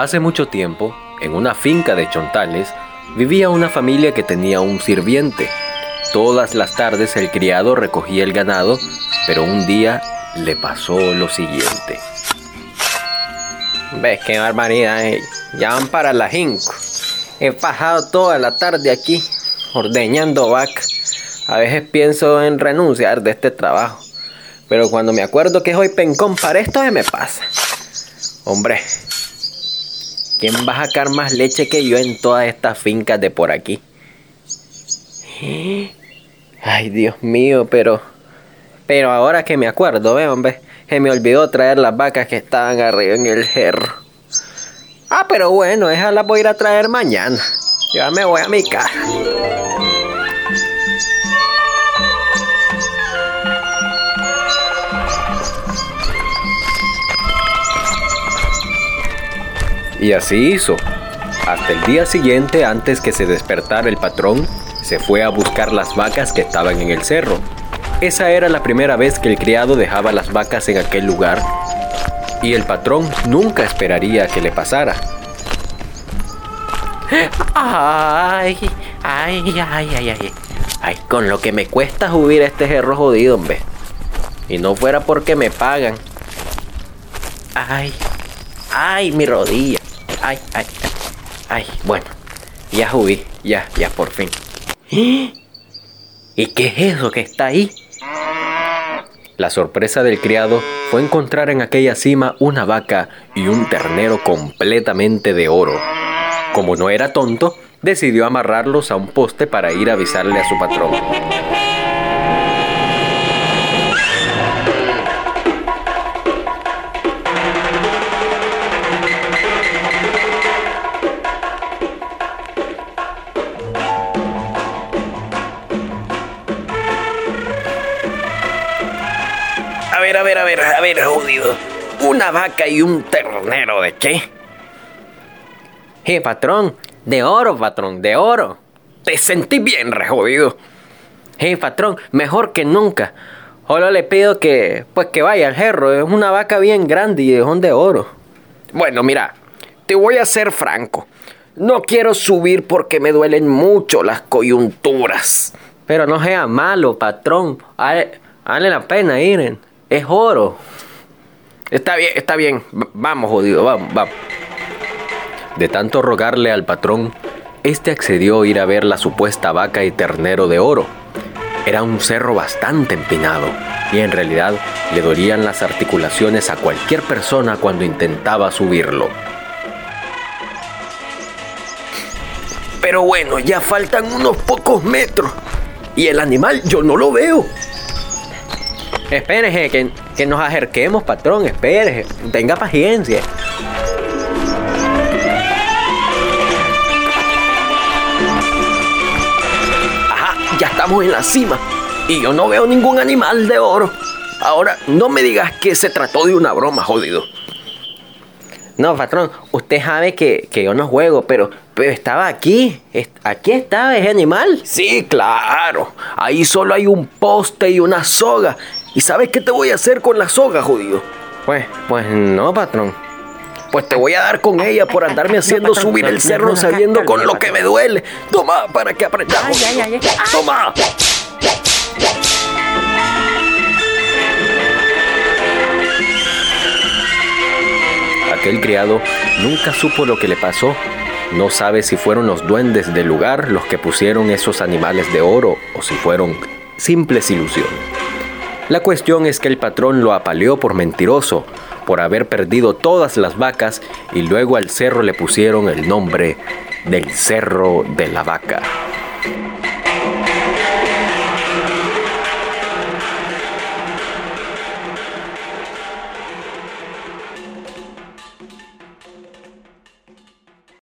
Hace mucho tiempo, en una finca de chontales, vivía una familia que tenía un sirviente. Todas las tardes el criado recogía el ganado, pero un día le pasó lo siguiente. ¿Ves qué barbaridad? eh? Ya van para las 5. He pasado toda la tarde aquí ordeñando vacas. A veces pienso en renunciar de este trabajo. Pero cuando me acuerdo que es hoy pencón para esto, me pasa. Hombre, ¿quién va a sacar más leche que yo en todas estas fincas de por aquí? Ay, Dios mío, pero... Pero ahora que me acuerdo, ve, hombre, se me olvidó traer las vacas que estaban arriba en el cerro. Ah, pero bueno, esas las voy a ir a traer mañana. Ya me voy a mi casa. Y así hizo. Hasta el día siguiente, antes que se despertara el patrón, se fue a buscar las vacas que estaban en el cerro. Esa era la primera vez que el criado dejaba las vacas en aquel lugar y el patrón nunca esperaría que le pasara. Ay, ay, ay, ay, ay. Ay, con lo que me cuesta subir este cerro jodido, hombre. Y no fuera porque me pagan. Ay, ay, mi rodilla. Ay, ay, ay. Ay, bueno. Ya subí, ya, ya por fin. ¿Y qué es eso que está ahí? La sorpresa del criado fue encontrar en aquella cima una vaca y un ternero completamente de oro. Como no era tonto, decidió amarrarlos a un poste para ir a avisarle a su patrón. A ver, a ver, a ver, a ver, jodido. Una vaca y un ternero, ¿de qué? Eh, patrón, de oro, patrón, de oro. Te sentí bien, re jodido. Eh, patrón, mejor que nunca. Solo le pido que, pues que vaya al jerro. Es una vaca bien grande y es de oro. Bueno, mira, te voy a ser franco. No quiero subir porque me duelen mucho las coyunturas. Pero no sea malo, patrón. Vale, la pena ir. Es oro. Está bien, está bien. Vamos, jodido, vamos, vamos. De tanto rogarle al patrón, este accedió a ir a ver la supuesta vaca y ternero de oro. Era un cerro bastante empinado y en realidad le dolían las articulaciones a cualquier persona cuando intentaba subirlo. Pero bueno, ya faltan unos pocos metros. Y el animal yo no lo veo. Espérese, que, que nos acerquemos, patrón. Espérese. Tenga paciencia. Ajá, ya estamos en la cima. Y yo no veo ningún animal de oro. Ahora, no me digas que se trató de una broma, jodido. No, patrón, usted sabe que, que yo no juego, pero, pero estaba aquí. Aquí estaba ese animal. Sí, claro. Ahí solo hay un poste y una soga. ¿Y sabes qué te voy a hacer con la soga, jodido? Pues, pues no, patrón. Pues te voy a dar con ella por andarme haciendo subir el cerro sabiendo con lo que me duele. Toma, para que aprendas. jodido. Toma. Aquel criado nunca supo lo que le pasó. No sabe si fueron los duendes del lugar los que pusieron esos animales de oro o si fueron simples ilusiones. La cuestión es que el patrón lo apaleó por mentiroso, por haber perdido todas las vacas y luego al cerro le pusieron el nombre del Cerro de la Vaca.